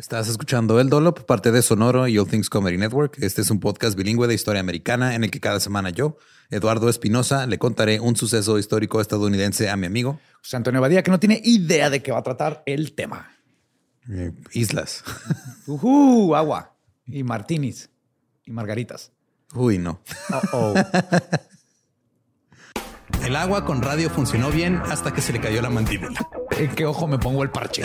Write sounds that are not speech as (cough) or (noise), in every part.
Estás escuchando El Dolop, parte de Sonoro y All Things Comedy Network. Este es un podcast bilingüe de historia americana en el que cada semana yo, Eduardo Espinosa, le contaré un suceso histórico estadounidense a mi amigo José Antonio Badía, que no tiene idea de qué va a tratar el tema. eh, Islas. Ujú, agua y martinis y margaritas. Uy, no. Oh, oh. El agua con radio funcionó bien hasta que se le cayó la mandíbula. ¿En qué ojo me pongo el parche?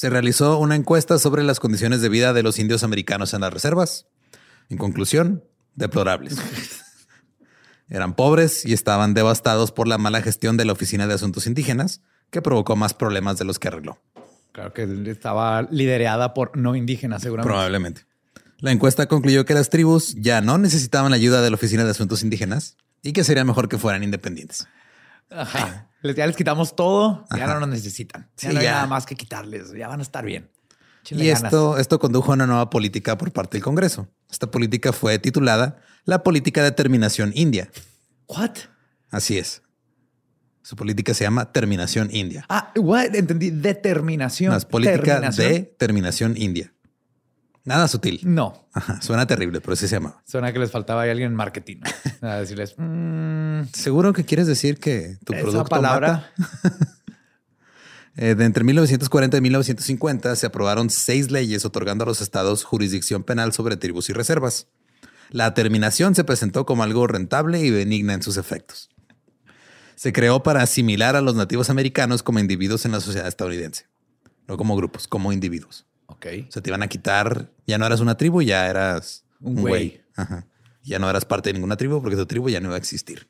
Se realizó una encuesta sobre las condiciones de vida de los indios americanos en las reservas. En conclusión, deplorables. (laughs) Eran pobres y estaban devastados por la mala gestión de la Oficina de Asuntos Indígenas, que provocó más problemas de los que arregló. Claro que estaba liderada por no indígenas, seguramente. Probablemente. La encuesta concluyó que las tribus ya no necesitaban la ayuda de la Oficina de Asuntos Indígenas y que sería mejor que fueran independientes. Ajá. Les, ya les quitamos todo, ya no nos necesitan. Ya Sí, no hay ya. nada más que quitarles, ya van a estar bien. Y ganas. esto, esto condujo a una nueva política por parte del Congreso. Esta política fue titulada la Política de Terminación India. ¿What? Así es. Su política se llama Terminación India. Ah, what? entendí. Determinación. No, es política Terminación. de Terminación India. Nada sutil. No. Ajá, suena terrible, pero así se llama. Suena que les faltaba ahí alguien en marketing. (laughs) A decirles, mm, ¿Seguro que quieres decir que tu esa producto palabra. mata? (laughs) Eh, de entre 1940 y 1950 se aprobaron seis leyes otorgando a los estados jurisdicción penal sobre tribus y reservas. La terminación se presentó como algo rentable y benigna en sus efectos. Se creó para asimilar a los nativos americanos como individuos en la sociedad estadounidense, no como grupos, como individuos. Ok. O sea, te iban a quitar, ya no eras una tribu, ya eras Un un güey. Ajá. Ya no eras parte de ninguna tribu porque tu tribu ya no iba a existir.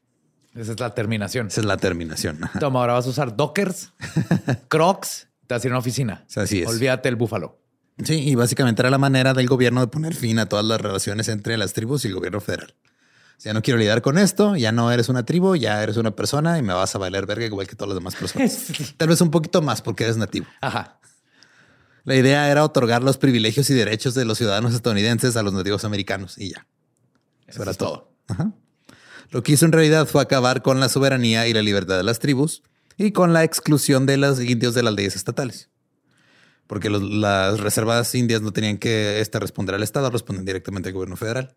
Esa es la terminación. Esa es la terminación. Ajá. Toma, ahora vas a usar dockers, (laughs) crocs, te vas a ir a una oficina. O sea, así es. Olvídate el búfalo. Sí, y básicamente era la manera del gobierno de poner fin a todas las relaciones entre las tribus y el gobierno federal. Ya no quiero lidiar con esto, ya no eres una tribu, ya eres una persona y me vas a valer verga igual que todas las demás personas. (laughs) Tal vez un poquito más porque eres nativo. Ajá. La idea era otorgar los privilegios y derechos de los ciudadanos estadounidenses a los nativos americanos y ya. Eso, era todo. Ajá. Lo que hizo en realidad fue acabar con la soberanía y la libertad de las tribus y con la exclusión de los indios de las leyes estatales. Porque los- las reservas indias no tenían que este, responder al Estado, respondían directamente al gobierno federal.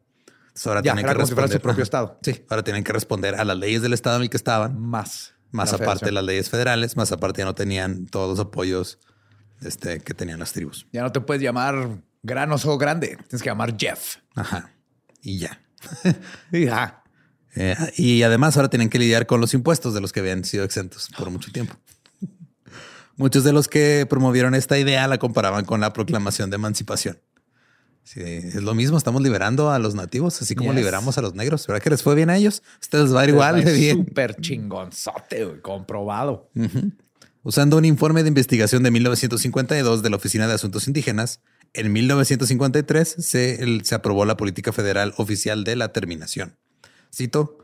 Entonces ahora Ya, tienen que fuera su responder. propio estado. Sí, ahora tienen que responder a las leyes del Estado en el que estaban, Más. más la aparte de las leyes federales, más aparte ya no tenían todos los apoyos este, que tenían las tribus. Ya no te puedes llamar gran oso grande. Tienes que llamar Jeff. Ajá. Y ya. (laughs) Y ya. Eh, y además ahora tienen que lidiar con los impuestos de los que habían sido exentos por mucho tiempo. Muchos de los que promovieron esta idea la comparaban con la proclamación de emancipación. Sí, es lo mismo, estamos liberando a los nativos, así como Yes. liberamos a los negros. ¿Verdad que les fue bien a ellos? Ustedes va igual de bien. Súper chingonzote, comprobado. Usando un informe de investigación de 1952 de la Oficina de Asuntos Indígenas, en 1953 se, se aprobó la política federal oficial de la terminación. Cito,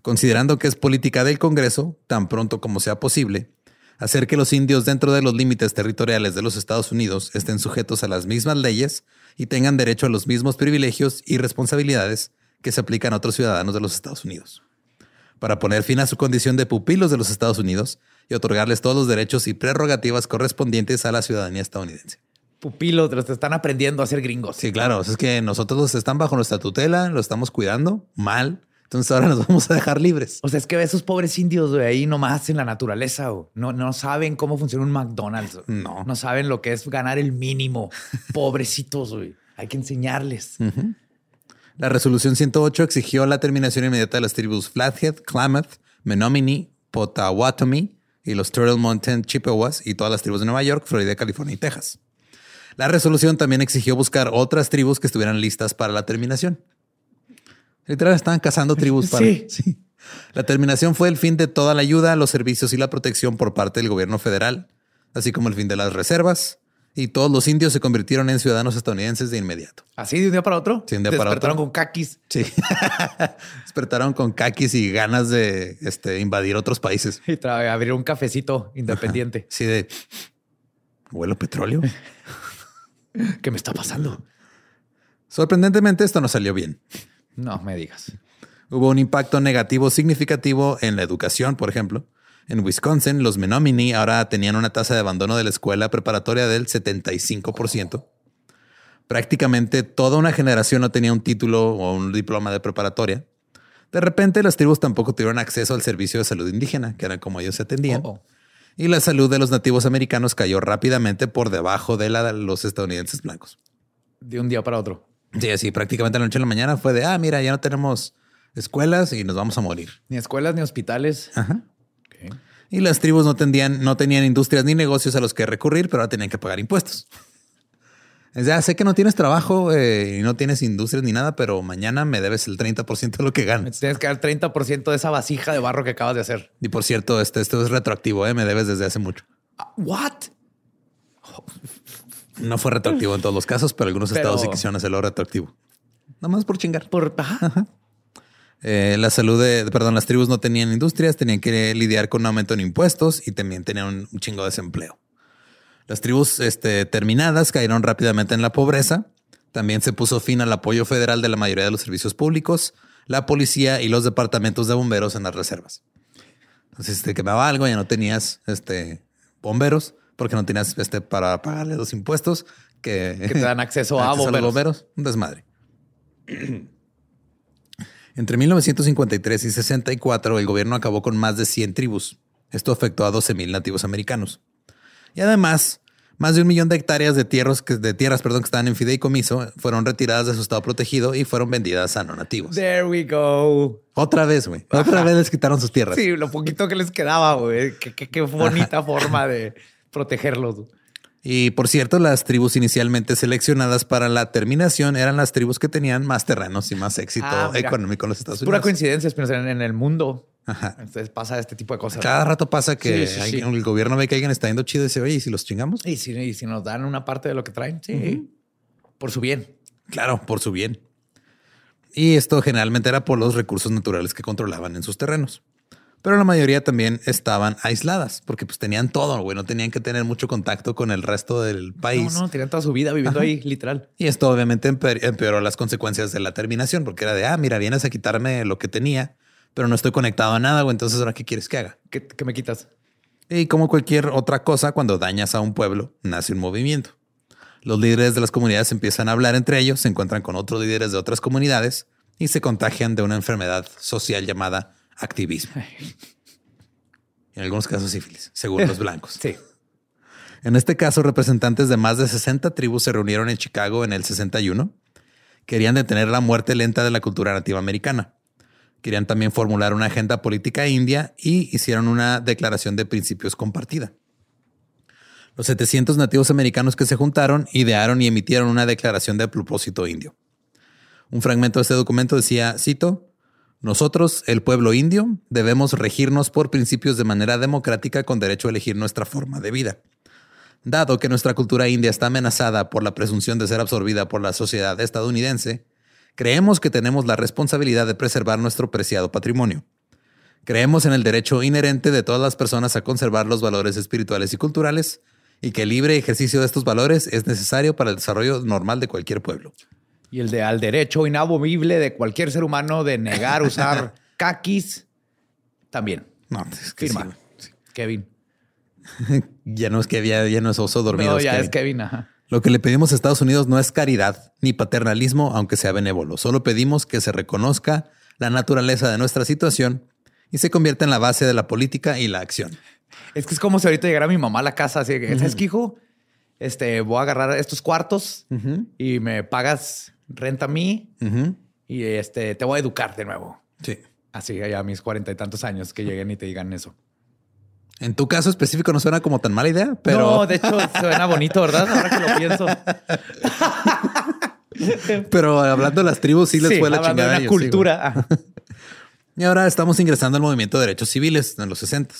considerando que es política del Congreso, tan pronto como sea posible, hacer que los indios dentro de los límites territoriales de los Estados Unidos estén sujetos a las mismas leyes y tengan derecho a los mismos privilegios y responsabilidades que se aplican a otros ciudadanos de los Estados Unidos para poner fin a su condición de pupilos de los Estados Unidos y otorgarles todos los derechos y prerrogativas correspondientes a la ciudadanía estadounidense. Pupilos, los están aprendiendo a ser gringos. Sí, claro, es que nosotros los están bajo nuestra tutela, lo estamos cuidando mal, entonces ahora nos (laughs) vamos a dejar libres. O sea, es que esos pobres indios de ahí nomás en la naturaleza. No, no saben cómo funciona un McDonald's. No. No saben lo que es ganar el mínimo. (laughs) Pobrecitos, güey. Hay que enseñarles. La resolución 108 exigió la terminación inmediata de las tribus Flathead, Klamath, Menominee, Potawatomi y los Turtle Mountain Chippewas y todas las tribus de Nueva York, Florida, California y Texas. La resolución también exigió buscar otras tribus que estuvieran listas para la terminación. Literal, estaban cazando tribus para. Sí. (laughs) La terminación fue el fin de toda la ayuda, los servicios y la protección por parte del gobierno federal, así como el fin de las reservas, y todos los indios se convirtieron en ciudadanos estadounidenses de inmediato. Así de un día para otro. Sí, de un día para Despertaron otro. con caquis. Sí. (laughs) Despertaron con caquis y ganas de este, invadir otros países. Y abrir un cafecito independiente. Sí, de huelo petróleo. (laughs) ¿Qué me está pasando? Sorprendentemente, esto no salió bien. No me digas. Hubo un impacto negativo significativo en la educación, por ejemplo. En Wisconsin, los Menominee ahora tenían una tasa de abandono de la escuela preparatoria del 75%. Prácticamente toda una generación no tenía un título o un diploma de preparatoria. De repente, las tribus tampoco tuvieron acceso al servicio de salud indígena, que era como ellos se atendían. Oh, oh. Y la salud de los nativos americanos cayó rápidamente por debajo de la de los estadounidenses blancos. De un día para otro. Sí, así prácticamente la noche a la mañana fue de, ah, mira, ya no tenemos escuelas y nos vamos a morir. Ni escuelas ni hospitales. Ajá. Y las tribus no, tendían, no tenían industrias ni negocios a los que recurrir, pero ahora tenían que pagar impuestos. Es ya sé que no tienes trabajo eh, y no tienes industrias ni nada, pero mañana me debes el 30% de lo que Me ganas. tienes que dar 30% de esa vasija de barro que acabas de hacer. Y por cierto, este, esto es retroactivo, eh, me debes desde hace mucho. Ah, What? No fue retroactivo en todos los casos, pero algunos Pero- estados sí quisieron hacerlo retroactivo. Nada más por chingar. Por ajá. Eh, la salud de, perdón, las tribus no tenían industrias, tenían que lidiar con un aumento en impuestos y también tenían un, chingo de desempleo. Las tribus este, terminadas cayeron rápidamente en la pobreza. También se puso fin al apoyo federal de la mayoría de los servicios públicos, la policía y los departamentos de bomberos en las reservas. Entonces, te quemaba algo, ya no tenías este, bomberos porque no tenías este, para pagarle los impuestos que, Que te dan (laughs) acceso a los bomberos. bomberos. Un desmadre. (clears throat) Entre 1953 y 64, el gobierno acabó con más de 100 tribus. Esto afectó a 12 mil nativos americanos. Y además, más de un millón de hectáreas de tierras, que, de tierras perdón, que estaban en fideicomiso fueron retiradas de su estado protegido y fueron vendidas a no nativos. There we go. Otra vez, güey. Otra vez les quitaron sus tierras. Sí, lo poquito que les quedaba, güey. Qué, qué- qué bonita forma de protegerlos. Y por cierto, las tribus inicialmente seleccionadas para la terminación eran las tribus que tenían más terrenos y más éxito Ah, mira. económico en los Estados Es pura Unidos. coincidencia, pero en, en el mundo. Ajá. Entonces pasa este tipo de cosas. Cada rato pasa que Sí, sí, hay- sí. el gobierno ve que alguien está yendo chido y dice, oye, ¿y si los chingamos? Y si, y si nos dan una parte de lo que traen, sí. Por su bien. Claro, por su bien. Y esto generalmente era por los recursos naturales que controlaban en sus terrenos. Pero la mayoría también estaban aisladas porque pues tenían todo, güey. No tenían que tener mucho contacto con el resto del país. No, no, tenían toda su vida viviendo ahí, literal. Y esto obviamente empe- empeoró las consecuencias de la terminación porque era de, ah, mira, vienes a quitarme lo que tenía, pero no estoy conectado a nada, güey. Entonces, ¿ahora qué quieres que haga? ¿Qué, qué me quitas? Y como cualquier otra cosa, cuando dañas a un pueblo, nace un movimiento. Los líderes de las comunidades empiezan a hablar entre ellos, se encuentran con otros líderes de otras comunidades y se contagian de una enfermedad social llamada activismo. En algunos casos sífilis, según los blancos. (laughs) Sí. En este caso, representantes de más de 60 tribus se reunieron en Chicago en el 61. Querían detener la muerte lenta de la cultura nativa americana. Querían también formular una agenda política india y hicieron una declaración de principios compartida. Los 700 nativos americanos que se juntaron idearon y emitieron una declaración de propósito indio. Un fragmento de este documento decía, cito, nosotros, el pueblo indio, debemos regirnos por principios de manera democrática con derecho a elegir nuestra forma de vida. Dado que nuestra cultura india está amenazada por la presunción de ser absorbida por la sociedad estadounidense, creemos que tenemos la responsabilidad de preservar nuestro preciado patrimonio. Creemos en el derecho inherente de todas las personas a conservar los valores espirituales y culturales y que el libre ejercicio de estos valores es necesario para el desarrollo normal de cualquier pueblo. Y el de al derecho inamovible de cualquier ser humano de negar usar (laughs) caquis también. No, es que Firma. sí, Kevin. (laughs) Ya no es que había, ya no es oso dormido. No, ya Kevin. es Kevin. Ajá. Lo que le pedimos a Estados Unidos no es caridad ni paternalismo, aunque sea benévolo. Solo pedimos que se reconozca la naturaleza de nuestra situación y se convierta en la base de la política y la acción. Es que es como si ahorita llegara mi mamá a la casa así que, ¿sabes qué, hijo? Este, voy a agarrar estos cuartos y me pagas renta a mí y este, te voy a educar de nuevo. Sí. Así allá a mis cuarenta y tantos años que lleguen y te digan eso. En tu caso específico no suena como tan mala idea, pero No, de hecho suena bonito, ¿verdad? Ahora que lo pienso. (laughs) pero hablando de las tribus sí les Sí, fue la de chingada. a una sí, cultura. Güey. (laughs) y ahora estamos ingresando al movimiento de derechos civiles en los 60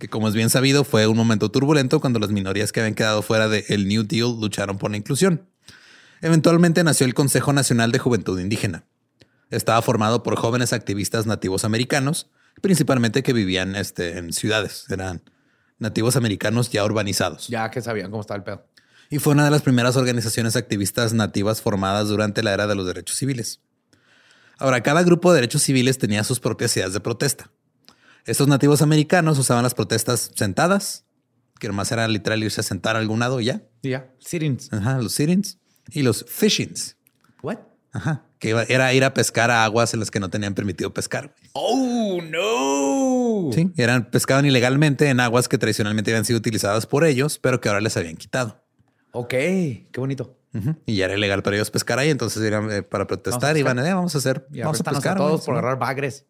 que como es bien sabido fue un momento turbulento cuando las minorías que habían quedado fuera del New Deal lucharon por la inclusión. Eventualmente nació el Consejo Nacional de Juventud Indígena. Estaba formado por jóvenes activistas nativos americanos, principalmente que vivían este, en ciudades. Eran nativos americanos ya urbanizados. ya que sabían cómo estaba el pedo. Y fue una de las primeras organizaciones activistas nativas formadas durante la era de los derechos civiles. Ahora, cada grupo de derechos civiles tenía sus propias ideas de protesta. Estos nativos americanos usaban las protestas sentadas, que nomás era literal irse a sentar a algún lado y ya. Ya, sittings. Ajá, los sit-ins y los fishings. What? Ajá, que iba- era ir a pescar a aguas en las que no tenían permitido pescar. Oh, no. Sí, eran pescaban ilegalmente en aguas que tradicionalmente habían sido utilizadas por ellos, pero que ahora les habían quitado. Ok, qué bonito. Y ya era ilegal para ellos pescar ahí, entonces eran eh, para protestar Vamos y van eh, vamos a hacer, Y vamos a pescar a todos por agarrar bagres.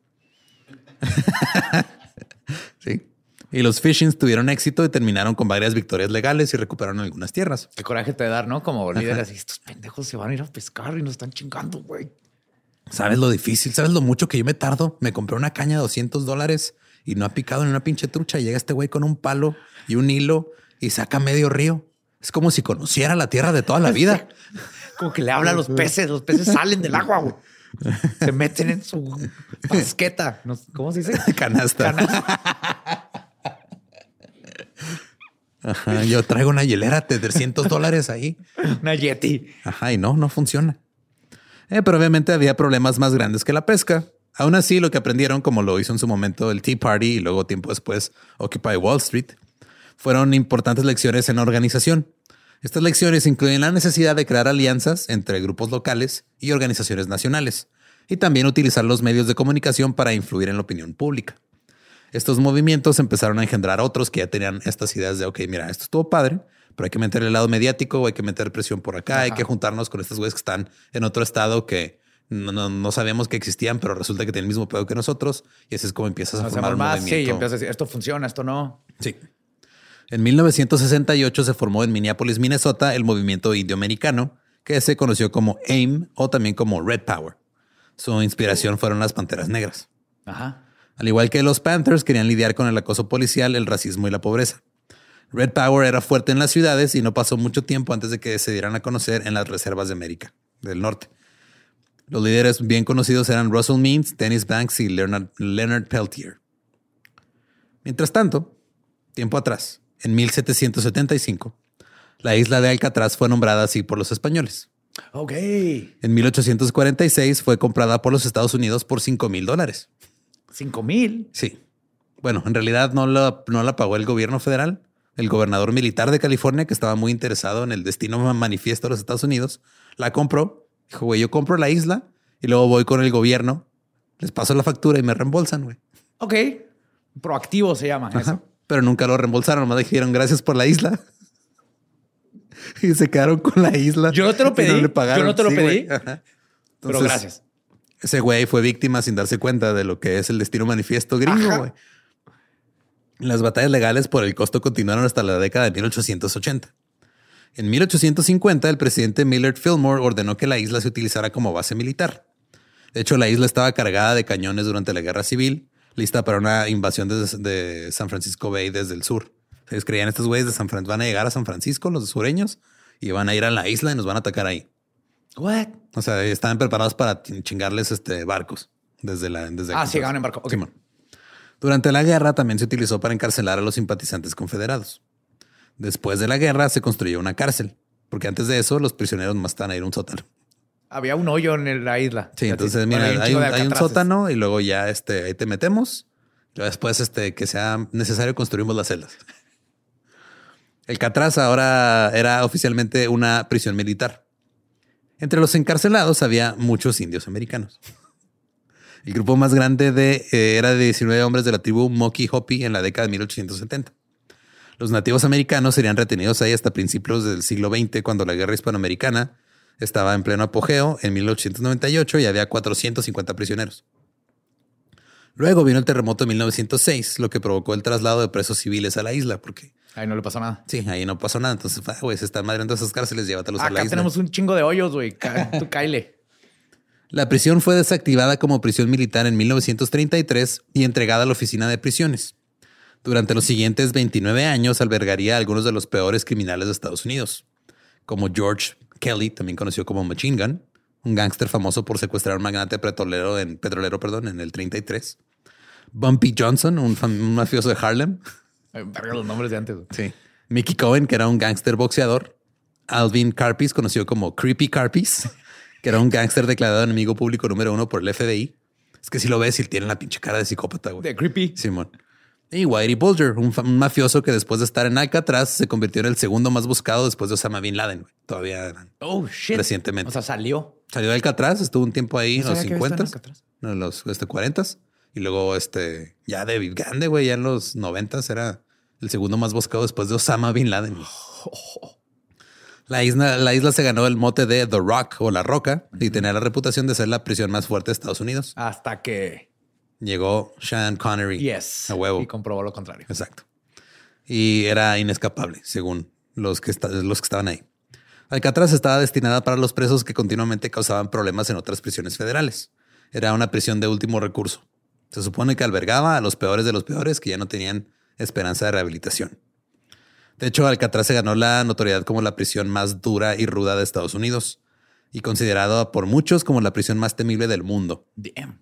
(laughs) Y los fishings tuvieron éxito y terminaron con varias victorias legales y recuperaron algunas tierras. Qué coraje te dar, ¿no? Como líder así, estos pendejos se van a ir a pescar y nos están chingando, güey. ¿Sabes lo difícil? ¿Sabes lo mucho que yo me tardo? Me compré una caña de 200 dólares y no ha picado ni una pinche trucha. Llega este güey con un palo y un hilo y saca medio río. Es como si conociera la tierra de toda la vida. (laughs) Como que le habla a los peces, los peces salen del agua, güey. Se meten en su (laughs) basqueta. ¿Cómo se dice? Canasta. Ajá, yo traigo una hielera de 300 dólares ahí. Una yeti. Ajá, y no, no funciona. Eh, pero obviamente había problemas más grandes que la pesca. Aún así, lo que aprendieron, como lo hizo en su momento el Tea Party y luego tiempo después Occupy Wall Street, fueron importantes lecciones en organización. Estas lecciones incluyen la necesidad de crear alianzas entre grupos locales y organizaciones nacionales, y también utilizar los medios de comunicación para influir en la opinión pública. Estos movimientos empezaron a engendrar otros que ya tenían estas ideas de, ok, mira, esto estuvo padre, pero hay que meter el lado mediático, hay que meter presión por acá, hay que juntarnos con estos güeyes que están en otro estado que no, no, no sabíamos que existían, pero resulta que tienen el mismo pedo que nosotros. Y así es como empiezas a Nos formar un más. Sí, y movimiento. empiezas a decir, esto funciona, esto no. Sí. En 1968 se formó en Minneapolis, Minnesota, el movimiento indioamericano, que se conoció como AIM o también como Red Power. Su inspiración fueron las panteras negras. Ajá. Al igual que los Panthers, querían lidiar con el acoso policial, el racismo y la pobreza. Red Power era fuerte en las ciudades y no pasó mucho tiempo antes de que se dieran a conocer en las reservas de América del Norte. Los líderes bien conocidos eran Russell Means, Dennis Banks y Leonard, Leonard Peltier. Mientras tanto, tiempo atrás, en 1775, la isla de Alcatraz fue nombrada así por los españoles. Ok. En 1846 fue comprada por los Estados Unidos por 5 mil dólares. Cinco mil. Sí. Bueno, en realidad no la, no la pagó el gobierno federal. El gobernador militar de California, que estaba muy interesado en el destino manifiesto de los Estados Unidos, la compró. Dijo, güey, yo compro la isla y luego voy con el gobierno, les paso la factura y me reembolsan, güey. Ok. Proactivo se llama Ajá. eso. Pero nunca lo reembolsaron, nomás dijeron gracias por la isla. (laughs) y se quedaron con la isla. Yo no te lo pedí, le pagaron. yo no te lo Sí, pedí. Pero gracias. Ese güey fue víctima sin darse cuenta de lo que es el destino manifiesto gringo, güey. Las batallas legales por el costo continuaron hasta la década de 1880. En 1850, el presidente Millard Fillmore ordenó que la isla se utilizara como base militar. De hecho, la isla estaba cargada de cañones durante la guerra civil, lista para una invasión desde- de San Francisco Bay desde el sur. Ellos creían estos güeyes de San Fran van a llegar a San Francisco, los sureños, y van a ir a la isla y nos van a atacar ahí. What? O sea, estaban preparados para chin- chingarles este barcos desde la desde Ah, sí, llegaron en barco. Durante la guerra también se utilizó para encarcelar a los simpatizantes confederados. Después de la guerra se construyó una cárcel, porque antes de eso los prisioneros más estaban a ir a un sótano. Había un hoyo en la isla. Sí, entonces mira, hay un, hay un sótano y luego ya este ahí te metemos. Y después este que sea necesario construimos las celdas. El Catraz ahora era oficialmente una prisión militar. Entre los encarcelados había muchos indios americanos. El grupo más grande de, eh, era de 19 hombres de la tribu Moki Hopi en la década de 1870. Los nativos americanos serían retenidos ahí hasta principios del siglo XX, cuando la guerra hispanoamericana estaba en pleno apogeo en 1898 y había 450 prisioneros. Luego vino el terremoto de 1906, lo que provocó el traslado de presos civiles a la isla, porque Ahí no le pasó nada. sí, ahí no pasó nada. Entonces, ah, güey, se están madreando esas cárceles, llévatelos a la Acá isla. tenemos un chingo de hoyos, güey. (laughs) Tú caile. La prisión fue desactivada como prisión militar en 1933 y entregada a la oficina de prisiones. Durante los siguientes 29 años albergaría a algunos de los peores criminales de Estados Unidos, como George Kelly, también conocido como Machine Gun, un gángster famoso por secuestrar a un magnate petrolero en, petrolero perdón, en el 33. Bumpy Johnson, un mafioso de Harlem. Verga, los nombres de antes. Sí. Mickey Cohen, que era un gángster boxeador. Alvin Carpis, conocido como Creepy Carpis, que era un gángster declarado enemigo público número uno por el FBI. Es que si lo ves, él tiene la pinche cara de psicópata, güey. De creepy. Simón. Y Whitey Bulger, un, mafioso que después de estar en Alcatraz se convirtió en el segundo más buscado después de Osama Bin Laden. güey. Todavía Oh, shit. Recientemente. O sea, salió. salió de Alcatraz, estuvo un tiempo ahí No en los sabía que había estado 50, en en los este, 40 y luego este ya de grande, güey, ya en los 90 era el segundo más buscado después de Osama Bin Laden. (laughs) La isla, la isla se ganó el mote de The Rock o La Roca y tenía la reputación de ser la prisión más fuerte de Estados Unidos. Hasta que. Llegó Sean Connery. Yes. A huevo. Y comprobó lo contrario. Exacto. Y era inescapable, según los que, los que estaban ahí. Alcatraz estaba destinada para los presos que continuamente causaban problemas en otras prisiones federales. Era una prisión de último recurso. Se supone que albergaba a los peores de los peores que ya no tenían esperanza de rehabilitación. De hecho, Alcatraz se ganó la notoriedad como la prisión más dura y ruda de Estados Unidos y considerada por muchos como la prisión más temible del mundo. Damn.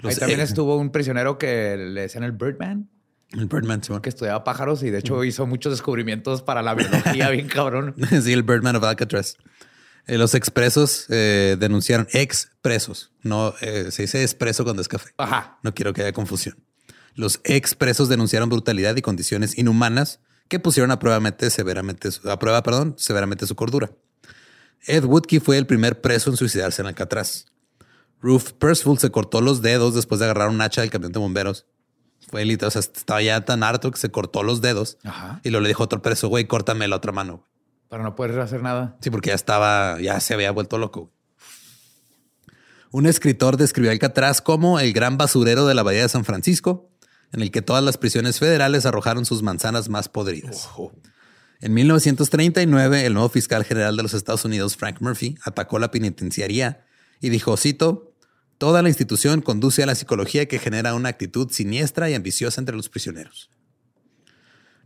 Los- Ahí también eh, estuvo un prisionero que le decían el Birdman, El Birdman, Simón. que estudiaba pájaros y de hecho hizo muchos descubrimientos para la biología (laughs) bien cabrón. sí, el Birdman of Alcatraz. Eh, los expresos eh, denunciaron expresos. No eh, se dice expreso cuando es café. Ajá. No quiero que haya confusión. Los expresos denunciaron brutalidad y condiciones inhumanas que pusieron a severamente, su- a prueba perdón, severamente su cordura. Ed Woodkey fue el primer preso en suicidarse en Alcatraz. Ruth Percival se cortó los dedos después de agarrar un hacha del camión de bomberos. Fue literal, o sea, estaba ya tan harto que se cortó los dedos Ajá. y luego le dijo a otro preso, güey, córtame la otra mano. Para no poder hacer nada. Sí, porque ya estaba, ya se había vuelto loco. Un escritor describió Alcatraz como el gran basurero de la bahía de San Francisco, en el que todas las prisiones federales arrojaron sus manzanas más podridas. En 1939, el nuevo fiscal general de los Estados Unidos, Frank Murphy, atacó la penitenciaría y dijo, cito, toda la institución conduce a la psicología que genera una actitud siniestra y ambiciosa entre los prisioneros.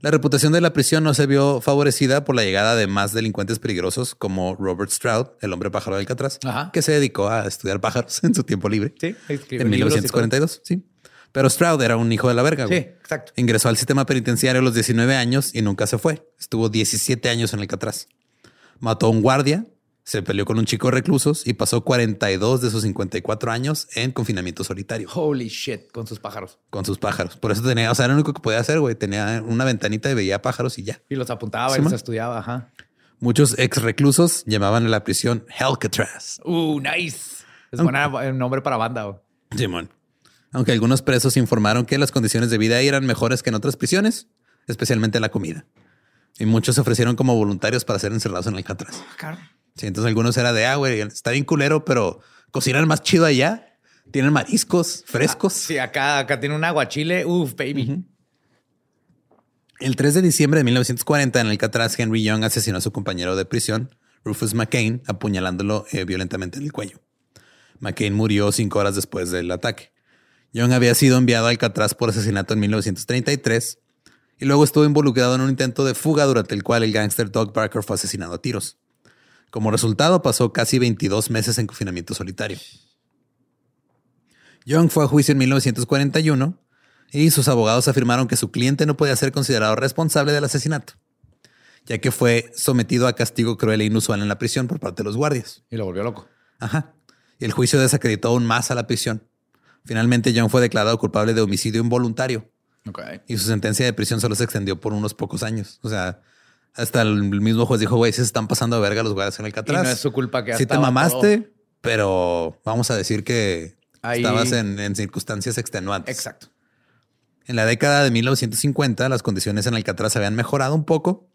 La reputación de la prisión no se vio favorecida por la llegada de más delincuentes peligrosos como Robert Stroud, el hombre pájaro de Alcatraz, Ajá. que se dedicó a estudiar pájaros (laughs) en su tiempo libre. Sí, en libros y 1942, sí. Pero Stroud era un hijo de la verga. güey. Sí, exacto. Ingresó al sistema penitenciario a los 19 años y nunca se fue. Estuvo 17 años en Alcatraz. Mató a un guardia, se peleó con un chico de reclusos y pasó 42 de sus 54 años en confinamiento solitario Holy shit, con sus pájaros. con sus pájaros. Por eso tenía, o sea, era lo único que podía hacer, güey. Tenía una ventanita y veía pájaros y ya. Y los apuntaba Sí, y los man. estudiaba, ajá. Muchos ex reclusos llamaban a la prisión Hellcatraz. Uh, nice. Es buena el nombre para banda. güey. Simón. Aunque algunos presos informaron que las condiciones de vida eran mejores que en otras prisiones, especialmente la comida. Y muchos se ofrecieron como voluntarios para ser encerrados en Alcatraz. Sí, entonces algunos era de, ah, güey, está bien culero, pero cocinan más chido allá. Tienen mariscos frescos. Sí, acá, acá tiene un aguachile. Uf, baby. El 3 de diciembre de 1940 en Alcatraz, Henry Young asesinó a su compañero de prisión, Rufus McCain, apuñalándolo eh, violentamente en el cuello. McCain murió cinco horas después del ataque. Young había sido enviado a Alcatraz por asesinato en 1933 y luego estuvo involucrado en un intento de fuga durante el cual el gángster Doug Barker fue asesinado a tiros. Como resultado, pasó casi 22 meses en confinamiento solitario. Young fue a juicio en 1941 y sus abogados afirmaron que su cliente no podía ser considerado responsable del asesinato, ya que fue sometido a castigo cruel e inusual en la prisión por parte de los guardias. Y lo volvió loco. Ajá. Y el juicio desacreditó aún más a la prisión. Finalmente, Young fue declarado culpable de homicidio involuntario Y su sentencia de prisión solo se extendió por unos pocos años. O sea, hasta el mismo juez dijo, güey, se están pasando de verga los guardias en el Y Alcatraz. no es su culpa que Sí te mamaste, todo- pero vamos a decir que Ahí- estabas en, en circunstancias extenuantes. Exacto. En la década de 1950, las condiciones en Alcatraz habían mejorado un poco.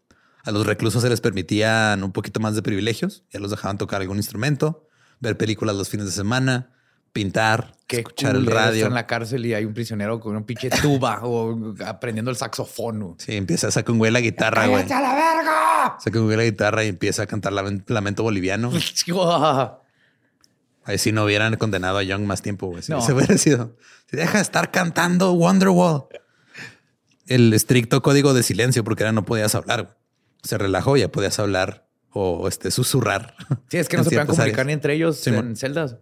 A los reclusos se les permitían un poquito más de privilegios. Ya los dejaban tocar algún instrumento, ver películas los fines de semana, pintar, Qué escuchar el radio. en la cárcel y hay un prisionero con un pinche tuba o aprendiendo el saxofón. Sí, empieza a sacar un güey la guitarra, güey. ¡Cállate a la verga! Saca un güey la guitarra y empieza a cantar Lamen- Lamento Boliviano. (laughs) Ahí sí no hubieran condenado a Young más tiempo, güey. Si No. Se hubiera sido. Si deja de estar cantando Wonderwall. El estricto código de silencio, porque ahora no podías hablar. güey. Se relajó, ya podías hablar o este, susurrar. Sí, es que no (laughs) se ciertas comunicar ni entre ellos Sí, en celdas.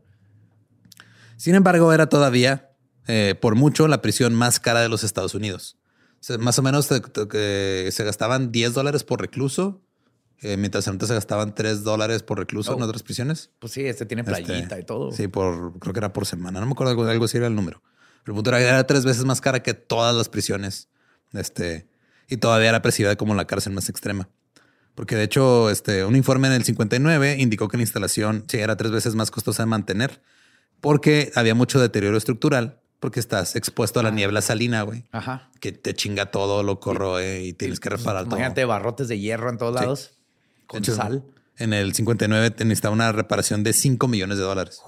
Sin embargo, era todavía eh, por mucho la prisión más cara de los Estados Unidos. O sea, más o menos se gastaban 10 dólares por recluso, eh, mientras antes se gastaban 3 dólares por recluso en Oh. otras prisiones. Pues sí, este tiene playita Este, y todo. Sí, por creo que era por semana. No me acuerdo algo, algo así era el número. Pero el punto era que era tres veces más cara que todas las prisiones. Este, y todavía era percibida como la cárcel más extrema. Porque de hecho, este, un informe en el 59 indicó que la instalación sí, era tres veces más costosa de mantener porque había mucho deterioro estructural, porque estás expuesto a la niebla salina, güey, Ajá. que te chinga todo, lo corroe y tienes que reparar todo. Imagínate barrotes de hierro en todos Sí. lados. Con sal. En el 59 te necesitaba una reparación de 5 millones de dólares.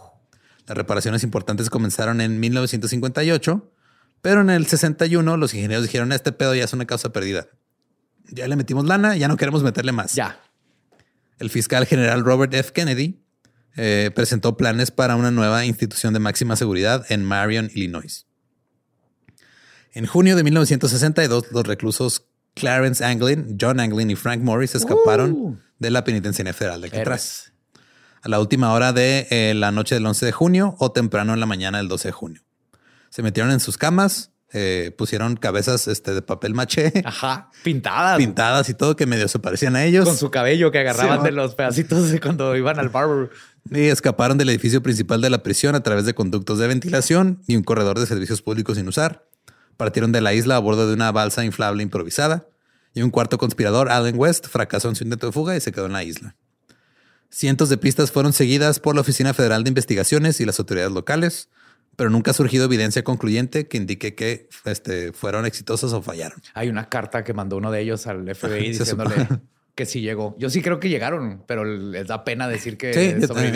Las reparaciones importantes comenzaron en 1958, pero en el 61 los ingenieros dijeron, este pedo ya es una causa perdida. Ya le metimos lana, ya no queremos meterle más. Ya. El fiscal general Robert F. Kennedy eh, presentó planes para una nueva institución de máxima seguridad en Marion, Illinois. En junio de 1962, los reclusos Clarence Anglin, John Anglin y Frank Morris escaparon Uh. de la penitenciaria federal de Alcatraz a la última hora de eh, la noche del 11 de junio o temprano en la mañana del 12 de junio. Se metieron en sus camas, eh, pusieron cabezas este, de papel maché Ajá. Pintadas. pintadas y todo que medio se parecían a ellos. Con su cabello que agarraban Sí, de los pedacitos de cuando iban al barber. Y escaparon del edificio principal de la prisión a través de conductos de ventilación y un corredor de servicios públicos sin usar. Partieron de la isla a bordo de una balsa inflable improvisada. Y un cuarto conspirador, Allen West, fracasó en su intento de fuga y se quedó en la isla. Cientos de pistas fueron seguidas por la Oficina Federal de Investigaciones y las autoridades locales, pero nunca ha surgido evidencia concluyente que indique que este, fueron exitosas o fallaron. Hay una carta que mandó uno de ellos al FBI (laughs) diciéndole. Que sí llegó. Yo sí creo que llegaron, pero les da pena decir que Sí,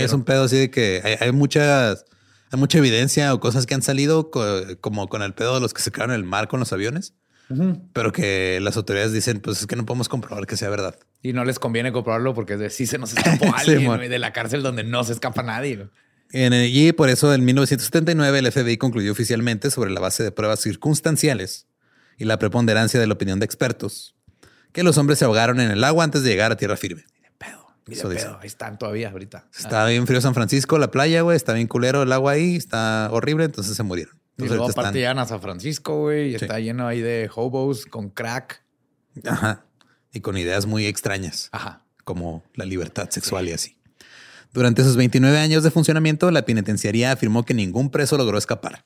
es un pedo así de que hay, hay muchas, hay mucha evidencia o cosas que han salido co- como con el pedo de los que se quedaron en el mar con los aviones, pero que las autoridades dicen, pues es que no podemos comprobar que sea verdad. Y no les conviene comprobarlo porque de- sí se nos escapó (laughs) alguien de la cárcel donde no se escapa nadie. En y por eso en 1979 el FBI concluyó oficialmente sobre la base de pruebas circunstanciales y la preponderancia de la opinión de expertos que los hombres se ahogaron en el agua antes de llegar a tierra firme. Pedo. Eso de dice. pedo. Ahí están todavía ahorita. Está bien frío San Francisco, la playa, güey. Está bien culero el agua ahí. Está horrible, entonces se murieron. Y Entonces luego ahorita aparte están- a San Francisco, güey, y Sí. está lleno ahí de hobos con crack. Ajá. Y con ideas muy extrañas, Ajá. como la libertad sexual y así. Durante sus 29 años de funcionamiento, la penitenciaría afirmó que ningún preso logró escapar.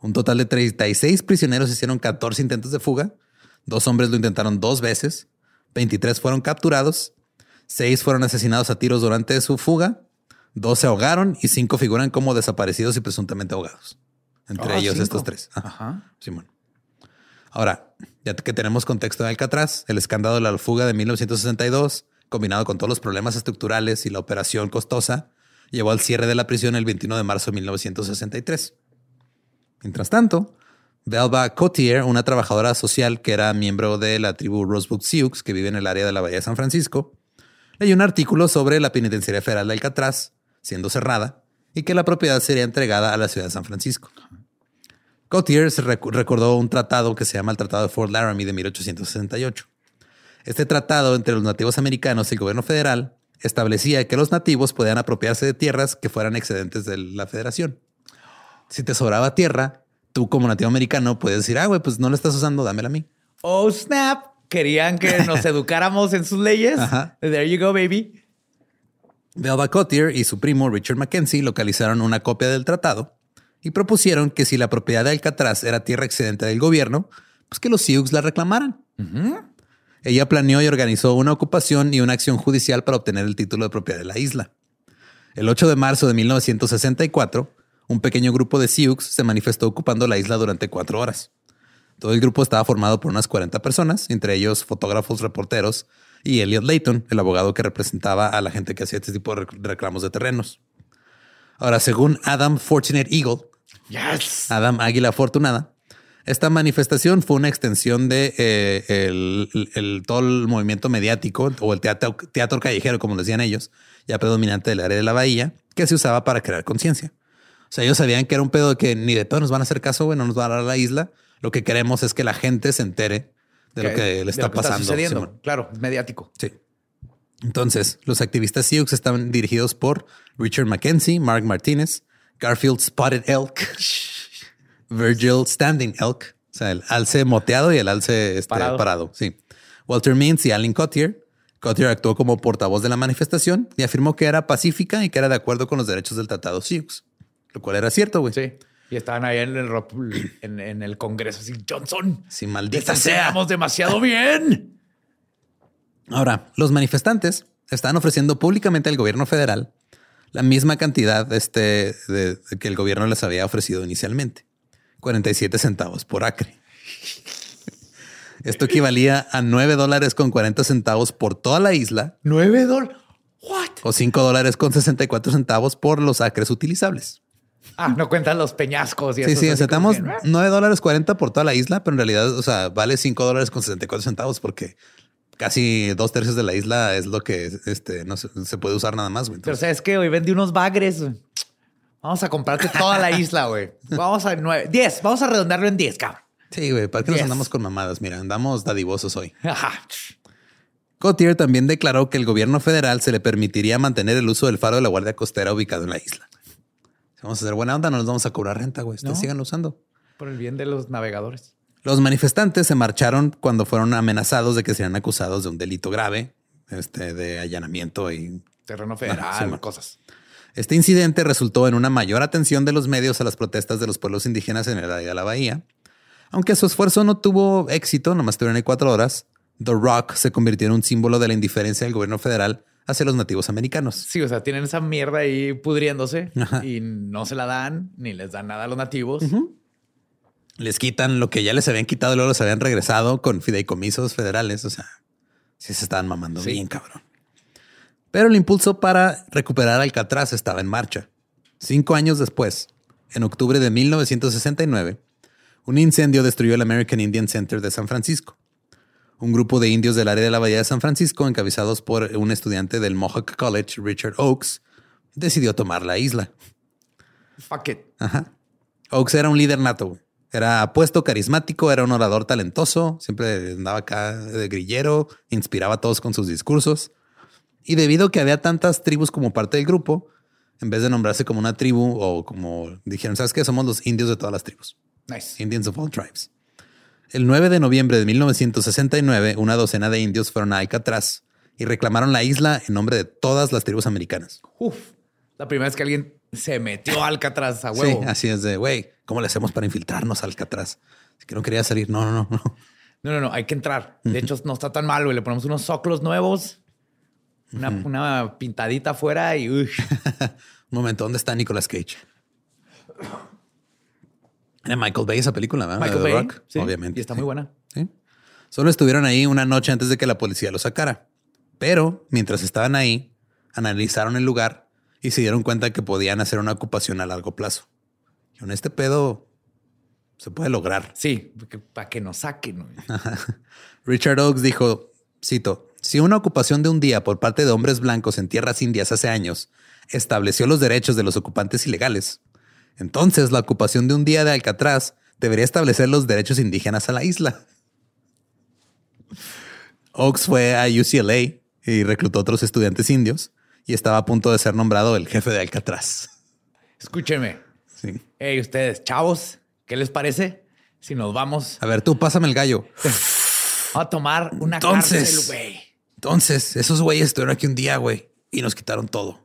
Un total de 36 prisioneros hicieron 14 intentos de fuga. Dos hombres lo intentaron dos veces. 23 fueron capturados. Seis fueron asesinados a tiros durante su fuga. Dos se ahogaron y cinco figuran como desaparecidos y presuntamente ahogados. Entre Ah, ellos cinco. estos tres. Ajá. Ajá. Simón. Ahora, ya que tenemos contexto de Alcatraz, el escándalo de la fuga de 1962, combinado con todos los problemas estructurales y la operación costosa, llevó al cierre de la prisión el 21 de marzo de 1963. Mientras tanto, Belva Cotier, una trabajadora social que era miembro de la tribu Rosebud Sioux, que vive en el área de la Bahía de San Francisco, leyó un artículo sobre la penitenciaría federal de Alcatraz siendo cerrada y que la propiedad sería entregada a la ciudad de San Francisco. Cotier se recordó un tratado que se llama el Tratado de Fort Laramie de 1868. Este tratado entre los nativos americanos y el gobierno federal establecía que los nativos podían apropiarse de tierras que fueran excedentes de la federación. Si te sobraba tierra, tú como nativo americano puedes decir, ah, güey, pues no la estás usando, dámela a mí. Oh, snap. Querían que nos (laughs) educáramos en sus leyes. Ajá. There you go, baby. Belva Cotier y su primo Richard Mackenzie localizaron una copia del tratado y propusieron que si la propiedad de Alcatraz era tierra excedente del gobierno, pues que los Sioux la reclamaran. Ella planeó y organizó una ocupación y una acción judicial para obtener el título de propiedad de la isla. El 8 de marzo de 1964, un pequeño grupo de Sioux se manifestó ocupando la isla durante cuatro horas. Todo el grupo estaba formado por unas 40 personas, entre ellos fotógrafos, reporteros y Elliot Layton, el abogado que representaba a la gente que hacía este tipo de rec- reclamos de terrenos. Ahora, según Adam Fortunate Eagle, Yes. Adam Águila Afortunada, esta manifestación fue una extensión de eh, el, el- el- todo el movimiento mediático o el teatro, teatro callejero, como decían ellos, ya predominante del área de la bahía, que se usaba para crear conciencia. O sea, ellos sabían que era un pedo de que ni de todo nos van a hacer caso, güey, no nos van a dar la isla. Lo que queremos es que la gente se entere de lo que le está que pasando. Claro, mediático. Sí. Entonces, los activistas Sioux estaban dirigidos por Richard Mackenzie, Mark Martínez, Garfield Spotted Elk, (laughs) Virgil Standing Elk, o sea, el alce moteado y el alce este, Parado. parado. Sí. Walter Mintz y Alan Cotier. Cotier actuó como portavoz de la manifestación y afirmó que era pacífica y que era de acuerdo con los derechos del Tratado Sioux, lo cual era cierto, güey. Sí. Y estaban ahí en el, rop- en, en el Congreso así, Johnson. Sí, maldita sea. Deseamos demasiado bien. Ahora, los manifestantes están ofreciendo públicamente al gobierno federal la misma cantidad este, de, de que el gobierno les había ofrecido inicialmente, 47 centavos por acre. Esto equivalía a 9 dólares con 40 centavos por toda la isla Nueve dólares. What? o 5 dólares con 64 centavos por los acres utilizables. Ah, no cuentan los peñascos y Sí, eso. sí, aceptamos que, "Ah". 9 dólares 40 por toda la isla, pero en realidad, o sea, vale 5 dólares con 64 centavos porque casi dos tercios de la isla es lo que este, no se, se puede usar nada más. güey. Pero sabes que hoy vendí unos bagres. Vamos a comprarte toda la isla, güey. Vamos a nueve, diez. Vamos a redondearlo en diez, cabrón. sí, güey, ¿para qué nos andamos con mamadas? Mira, andamos dadivosos hoy. Ajá. Cotier también declaró que el gobierno federal se le permitiría mantener el uso del faro de la Guardia Costera ubicado en la isla. Si vamos a hacer buena onda, no nos vamos a cobrar renta, güey. Ustedes No. sigan usando. Por el bien de los navegadores. Los manifestantes se marcharon cuando fueron amenazados de que serían acusados de un delito grave, este, de allanamiento y Terreno federal, cosas. Este incidente resultó en una mayor atención de los medios a las protestas de los pueblos indígenas en el área de la bahía. Aunque su esfuerzo no tuvo éxito, nomás tuvieron ahí cuatro horas, The Rock se convirtió en un símbolo de la indiferencia del gobierno federal hacia los nativos americanos. Sí, o sea, tienen esa mierda ahí pudriéndose Ajá. y no se la dan ni les dan nada a los nativos. Les quitan lo que ya les habían quitado y luego les habían regresado con fideicomisos federales. O sea, sí se estaban mamando Sí. bien, cabrón. Pero el impulso para recuperar Alcatraz estaba en marcha. Cinco años después, en octubre de 1969, un incendio destruyó el American Indian Center de San Francisco. Un grupo de indios del área de la Bahía de San Francisco, encabezados por un estudiante del Mohawk College, Richard Oakes, decidió tomar la isla. Fuck it. Ajá. Oakes era un líder nato. Era apuesto, carismático, era un orador talentoso, siempre andaba acá de grillero, inspiraba a todos con sus discursos. Y debido a que había tantas tribus como parte del grupo, en vez de nombrarse como una tribu o como dijeron, ¿sabes qué? Somos los indios de todas las tribus. Nice. Indians of all tribes. El 9 de noviembre de 1969, una docena de indios fueron a Alcatraz y reclamaron la isla en nombre de todas las tribus americanas. Uf. La primera vez que alguien se metió a Alcatraz a huevo. Sí, así es de, güey, ¿cómo le hacemos para infiltrarnos a Alcatraz? Es que no quería salir. No, no, no, no. No, no, no, hay que entrar. De hecho, no está tan mal, güey. Le ponemos unos soclos nuevos, una, una pintadita afuera y uy. (laughs) Un momento, ¿dónde está Nicolas Cage? Era Michael Bay esa película, ¿verdad? Michael Bay, Rock, sí, obviamente. y está muy buena. Sí. Solo estuvieron ahí una noche antes de que la policía lo sacara. Pero mientras estaban ahí, analizaron el lugar y se dieron cuenta que podían hacer una ocupación a largo plazo. Y con este pedo se puede lograr. Sí, para que nos saquen. (laughs) Richard Oakes dijo, cito, si una ocupación de un día por parte de hombres blancos en tierras indias hace años estableció los derechos de los ocupantes ilegales, entonces la ocupación de un día de Alcatraz debería establecer los derechos indígenas a la isla. Oakes fue a UCLA y reclutó otros estudiantes indios y estaba a punto de ser nombrado el jefe de Alcatraz. Escúchenme. Sí. Hey, ustedes, chavos, ¿qué les parece si nos vamos A ver, tú pásame el gallo. a tomar una Entonces- cárcel, güey? Entonces, esos güeyes estuvieron aquí un día, güey, y nos quitaron todo.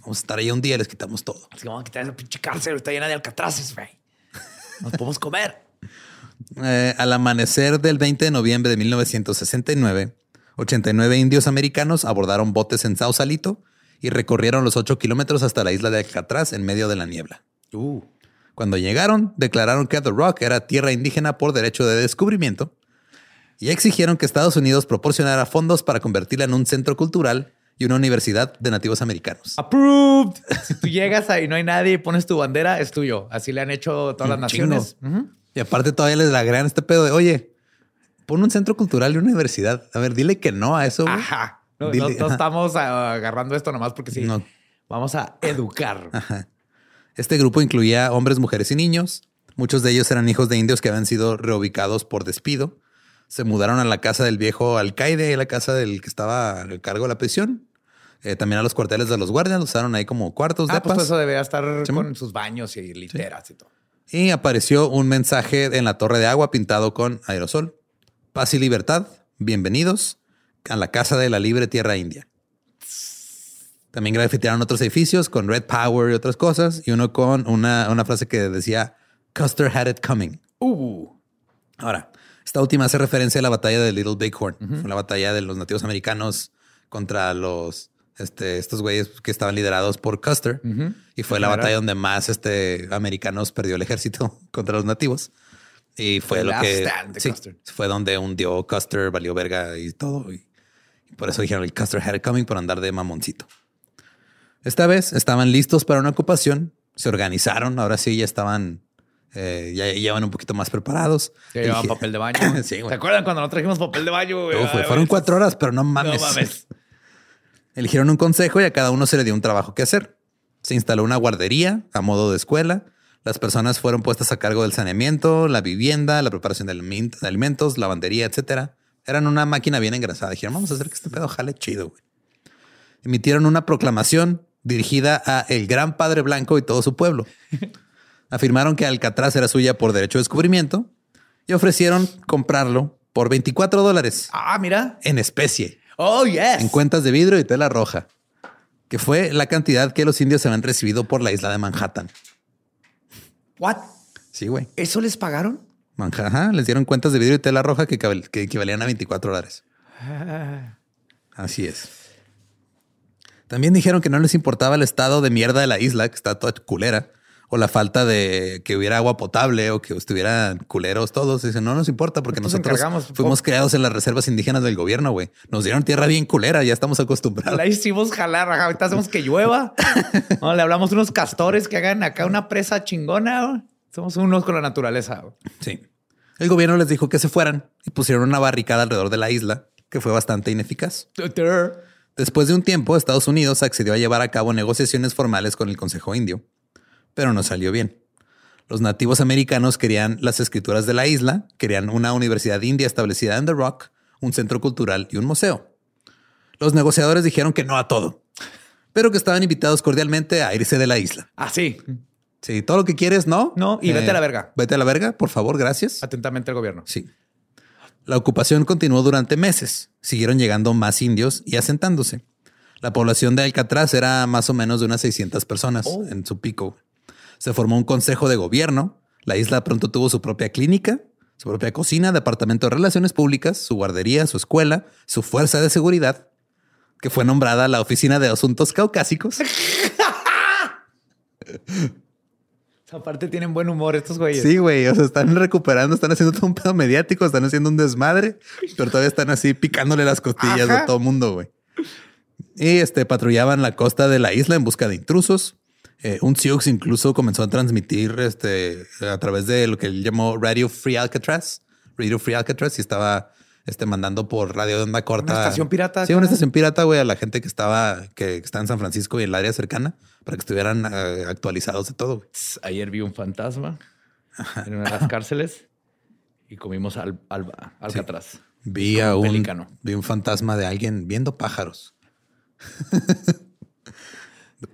Vamos a estar ahí un día y les quitamos todo. Así que vamos a quitar esa pinche cárcel, está llena de alcatraces, güey. Nos podemos comer. Eh, al amanecer del 20 de noviembre de 1969, 89 indios americanos abordaron botes en Sausalito y recorrieron los 8 kilómetros hasta la isla de Alcatraz en medio de la niebla. Uh, Cuando llegaron, declararon que The Rock era tierra indígena por derecho de descubrimiento y exigieron que Estados Unidos proporcionara fondos para convertirla en un centro cultural y una universidad de nativos americanos. approved. Si tú llegas ahí y no hay nadie y pones tu bandera, es tuyo. Así le han hecho todas las chingo. naciones. Y aparte todavía les agregan este pedo de, oye, pon un centro cultural y una universidad. A ver, dile que no a eso. güey. Ajá. No, no- Dile- no ajá. estamos agarrando esto nomás porque sí. No. Vamos a educar. Este grupo incluía hombres, mujeres y niños. Muchos de ellos eran hijos de indios que habían sido reubicados por despido. Se mudaron a la casa del viejo alcaide, la casa del que estaba a cargo de la prisión. Eh, también a los cuarteles de los guardias, los usaron ahí como cuartos de Ah, pues todo eso debería estar con sus baños y literas y todo. Y apareció un mensaje en la torre de agua pintado con aerosol. Paz y libertad, bienvenidos a la casa de la libre tierra india. También grafitearon otros edificios con Red Power y otras cosas. Y uno con una, una frase que decía, Custer had it coming. Uh, Ahora, esta última hace referencia a la batalla de Little Bighorn. Fue la batalla de los nativos americanos contra los este, estos güeyes que estaban liderados por Custer. Y fue la batalla donde más este, americanos perdió el ejército (laughs) contra los nativos. Y fue The lo que sí, fue donde hundió Custer, valió verga y todo. Y, y por eso dijeron el Custer had it coming por andar de mamoncito. Esta vez estaban listos para una ocupación, se organizaron, ahora sí ya estaban, eh, ya llevan un poquito más preparados. ya llevaban papel de (laughs) baño. Sí, güey. ¿Se acuerdan cuando no trajimos papel de baño? güey? Ay, fueron cuatro horas, pero no No mames. (laughs) Eligieron un consejo y a cada uno se le dio un trabajo que hacer. Se instaló una guardería a modo de escuela. Las personas fueron puestas a cargo del saneamiento, la vivienda, la preparación de alimentos, lavandería, etcétera. Eran una máquina bien engrasada. Dijeron, vamos a hacer que este pedo jale chido. güey. Emitieron una proclamación dirigida a el gran padre blanco y todo su pueblo. (laughs) Afirmaron que Alcatraz era suya por derecho de descubrimiento y ofrecieron comprarlo por 24 dólares Ah, mira. en especie Oh, yes. en cuentas de vidrio y tela roja, que fue la cantidad que los indios habían recibido por la isla de Manhattan. What? Sí, güey. ¿Eso les pagaron? Ajá, les dieron cuentas de vidrio y tela roja que, que equivalían a 24 dólares. (laughs) Así es. También dijeron que no les importaba el estado de mierda de la isla, que está toda culera, o la falta de que hubiera agua potable o que estuvieran culeros todos. Dicen, no nos importa porque Nosotros fuimos creados en las reservas indígenas del gobierno, güey. Nos dieron tierra bien culera, ya estamos acostumbrados. La hicimos jalar. ajá, Ahorita hacemos que llueva. (laughs) No, le hablamos a unos castores que hagan acá una presa chingona. güey. Somos unos con la naturaleza. güey. Sí. El gobierno les dijo que se fueran y pusieron una barricada alrededor de la isla, que fue bastante ineficaz. Después de un tiempo, Estados Unidos accedió a llevar a cabo negociaciones formales con el Consejo Indio, pero no salió bien. Los nativos americanos querían las escrituras de la isla, querían una universidad india establecida en The Rock, un centro cultural y un museo. Los negociadores dijeron que no a todo, pero que estaban invitados cordialmente a irse de la isla. Ah, sí. Sí, todo lo que quieres, no. No, y vete a la verga. Vete a la verga, por favor, gracias. Atentamente el gobierno. Sí. La ocupación continuó durante meses. Siguieron llegando más indios y asentándose. La población de Alcatraz era más o menos de unas 600 personas Oh. en su pico. Se formó un consejo de gobierno. La isla pronto tuvo su propia clínica, su propia cocina, departamento de relaciones públicas, su guardería, su escuela, su fuerza de seguridad, que fue nombrada la Oficina de Asuntos Caucásicos. (laughs) Aparte tienen buen humor estos güeyes. Sí, güey. O sea, están recuperando, están haciendo todo un pedo mediático, están haciendo un desmadre, pero todavía están así picándole las costillas Ajá. a todo mundo, güey. Y este patrullaban la costa de la isla en busca de intrusos. Eh, un Sioux incluso comenzó a transmitir este a través de lo que él llamó Radio Free Alcatraz, Radio Free Alcatraz, y estaba este, mandando por radio de onda corta. Una estación pirata, Sí, una estación pirata, güey, a la gente que estaba, que está en San Francisco y en el área cercana para que estuvieran eh, actualizados de todo. güey. Ayer vi un fantasma en una de las cárceles y comimos al, alba, alcatraz. Vi a un un, pelícano. vi un fantasma de alguien viendo pájaros. (laughs)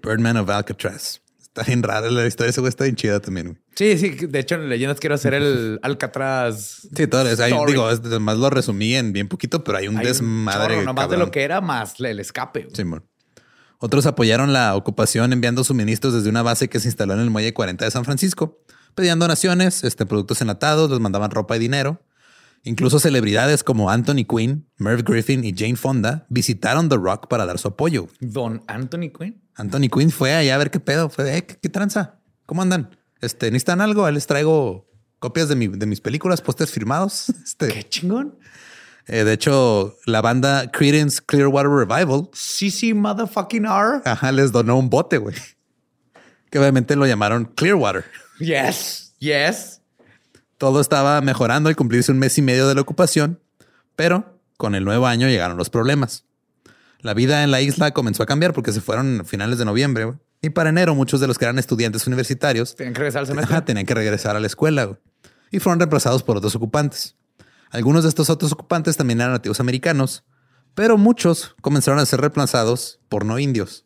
Birdman of Alcatraz. Está bien rara la historia. Ese güey está bien chida también. güey. Sí, sí. De hecho, en leyendas quiero hacer el (laughs) alcatraz. Sí, todo eso. Digo, además lo resumí en bien poquito, pero hay un Hay un desmadre. chorro, nomás de lo que era más el escape. güey. Simón. Otros apoyaron la ocupación enviando suministros desde una base que se instaló en el muelle 40 de San Francisco. Pedían donaciones, este, productos enlatados, les mandaban ropa y dinero. Incluso celebridades como Anthony Quinn, Merv Griffin y Jane Fonda visitaron The Rock para dar su apoyo. Don Anthony Quinn. Anthony Quinn fue allá a ver qué pedo. Fue de, "Eh, ¿qué, qué tranza? ¿Cómo andan? Este, ¿necesitan algo? Ahí les traigo copias de, mi- de mis películas, pósters firmados. (laughs) Este, Qué chingón. eh, de hecho, la banda Creedence Clearwater Revival Sí, sí, motherfucking R. ajá, les donó un bote, güey. Que obviamente lo llamaron Clearwater. Yes, yes. Todo estaba mejorando al cumplirse un mes y medio de la ocupación, pero con el nuevo año llegaron los problemas. La vida en la isla comenzó a cambiar porque se fueron a finales de noviembre, güey. Y para enero, muchos de los que eran estudiantes universitarios Tienen que regresar al semestre. Ajá, tenían que regresar a la escuela güey. y fueron reemplazados por otros ocupantes. Algunos de estos otros ocupantes también eran nativos americanos, pero muchos comenzaron a ser reemplazados por no indios,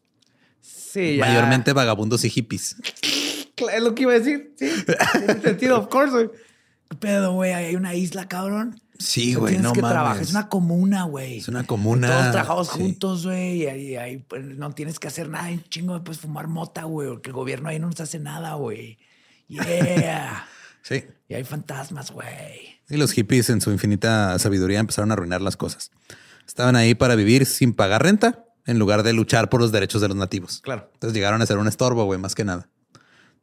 Sí, ya. mayormente vagabundos y hippies. Es lo que iba a decir. Sí, tiene sentido, of course, güey. ¿Qué pedo, güey? Hay una isla, cabrón. Sí, No güey, tienes no que mames. trabajar. Es una comuna, güey. Es una comuna. Todos trabajamos Sí. juntos, güey. Y ahí, ahí, pues, no tienes que hacer nada. Un chingo, puedes fumar mota, güey. Porque el gobierno ahí no nos hace nada, güey. Yeah. (laughs) Sí. y hay fantasmas, güey. Y los hippies en su infinita sabiduría empezaron a arruinar las cosas. Estaban ahí para vivir sin pagar renta en lugar de luchar por los derechos de los nativos. Claro. Entonces llegaron a ser un estorbo, güey, más que nada.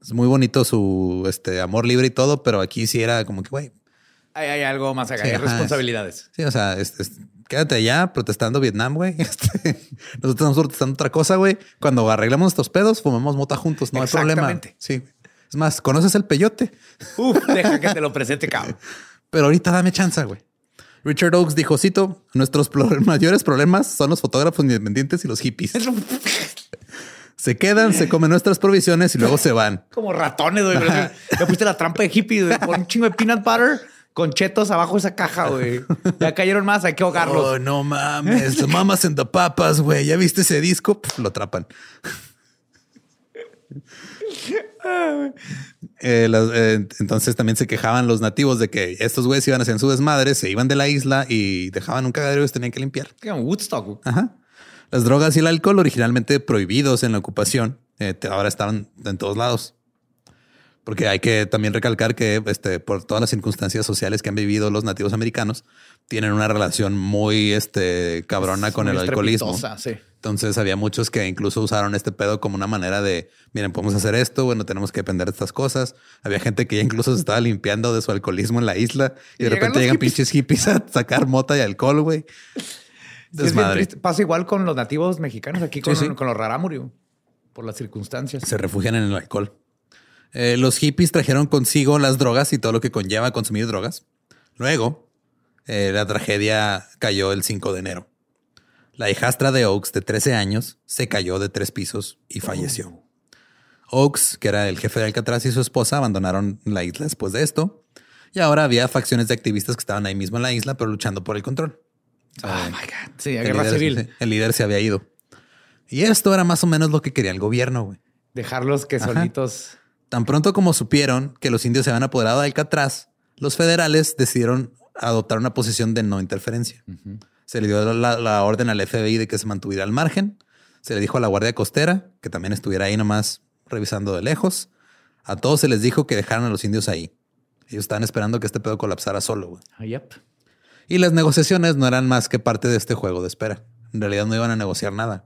Es muy bonito su este, amor libre y todo, pero aquí sí era como que, güey, Hay, hay algo más acá. Sí, hay ajá, responsabilidades. Sí, o sea, es- es- quédate allá protestando Vietnam, güey. (laughs) Este, nosotros estamos protestando otra cosa, güey. Cuando arreglamos estos pedos, fumamos mota juntos, no hay problema. Exactamente. Sí. Es más, conoces el peyote, Uf, (laughs) deja que te lo presente, cabrón. pero ahorita dame chance, güey. Richard Oakes dijo, cito, nuestros pro- (laughs) mayores problemas son los fotógrafos independientes y los hippies. Se quedan, se comen nuestras provisiones y luego se van. Como ratones, güey. Le pusiste la trampa de hippie, güey. Con un chingo de peanut butter, con chetos abajo de esa caja, güey. Ya cayeron más, hay que ahogarlos. Oh, no mames, mamas and the papas, güey. ¿Ya viste ese disco? Lo atrapan. Eh, las- eh, entonces también se quejaban los nativos de que estos güeyes iban a hacer su desmadre, se iban de la isla y dejaban un cagadero y se tenían que limpiar. Como Woodstock, güey. Ajá. Las drogas y el alcohol, originalmente prohibidos en la ocupación, eh, ahora estaban en todos lados. Porque hay que también recalcar que este, por todas las circunstancias sociales que han vivido los nativos americanos, tienen una relación muy este, cabrona con Muy el alcoholismo. Sí. Entonces había muchos que incluso usaron este pedo como una manera de, miren, podemos hacer esto, bueno, tenemos que depender de estas cosas. Había gente que ya incluso se estaba limpiando de su alcoholismo en la isla y, Y de repente llegan hippies. pinches hippies a sacar mota y alcohol, güey. Sí, es Desmadre. triste. Pasa igual con los nativos mexicanos aquí con, Sí, sí. con los rarámuri, güey, por las circunstancias. se refugian en el alcohol. Eh, los hippies trajeron consigo las drogas y todo lo que conlleva consumir drogas. Luego, eh, la tragedia cayó el 5 de enero. La hijastra de Oaks, de 13 años, se cayó de tres pisos y falleció. Oaks, que era el jefe de Alcatraz y su esposa, abandonaron la isla después de esto. Y ahora había facciones de activistas que estaban ahí mismo en la isla, pero luchando por el control. Oh my God. Sí, guerra líder- civil. El líder se había ido. Y esto era más o menos lo que quería el gobierno, güey. Dejarlos que Ajá. solitos. Tan pronto como supieron que los indios se habían apoderado de Alcatraz, los federales decidieron adoptar una posición de no interferencia. Se le dio la, la orden al FBI de que se mantuviera al margen. Se le dijo a la Guardia Costera que también estuviera ahí nomás revisando de lejos. A todos se les dijo que dejaran a los indios ahí. Ellos estaban esperando que este pedo colapsara solo. Ah, yep. Y las negociaciones no eran más que parte de este juego de espera. En realidad no iban a negociar nada.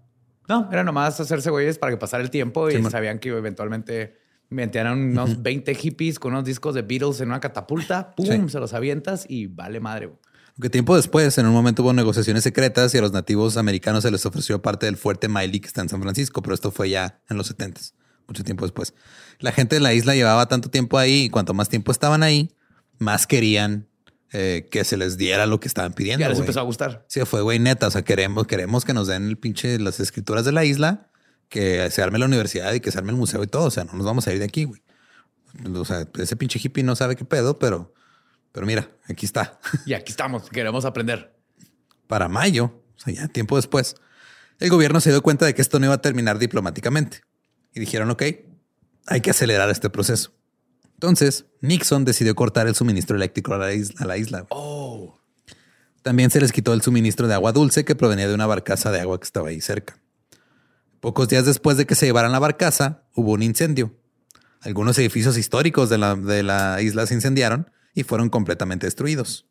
No, era nomás hacerse güeyes para que pasara el tiempo y Sí, sabían que eventualmente metían unos 20 hippies con unos discos de Beatles en una catapulta, pum, Sí. se los avientas y vale madre. Aunque tiempo después, en un momento hubo negociaciones secretas y a los nativos americanos se les ofreció parte del fuerte Miley que está en San Francisco, pero esto fue ya en los 70 mucho tiempo después. La gente de la isla llevaba tanto tiempo ahí y cuanto más tiempo estaban ahí, más querían eh, que se les diera lo que estaban pidiendo. Ya les güey. empezó a gustar. Sí, fue güey neta. O sea, queremos, queremos que nos den el pinche las escrituras de la isla, que se arme la universidad y que se arme el museo y todo. O sea, no nos vamos a ir de aquí, güey. O sea, ese pinche hippie no sabe qué pedo, pero, pero mira, aquí está. Y aquí estamos, queremos aprender. Para mayo, o sea, ya tiempo después, el gobierno se dio cuenta de que esto no iba a terminar diplomáticamente y dijeron, ok, hay que acelerar este proceso. Entonces, Nixon decidió cortar el suministro eléctrico a la isla. a la isla. Oh, También se les quitó el suministro de agua dulce que provenía de una barcaza de agua que estaba ahí cerca. Pocos días después de que se llevaran la barcaza, hubo un incendio. Algunos edificios históricos de la, de la isla se incendiaron y fueron completamente destruidos.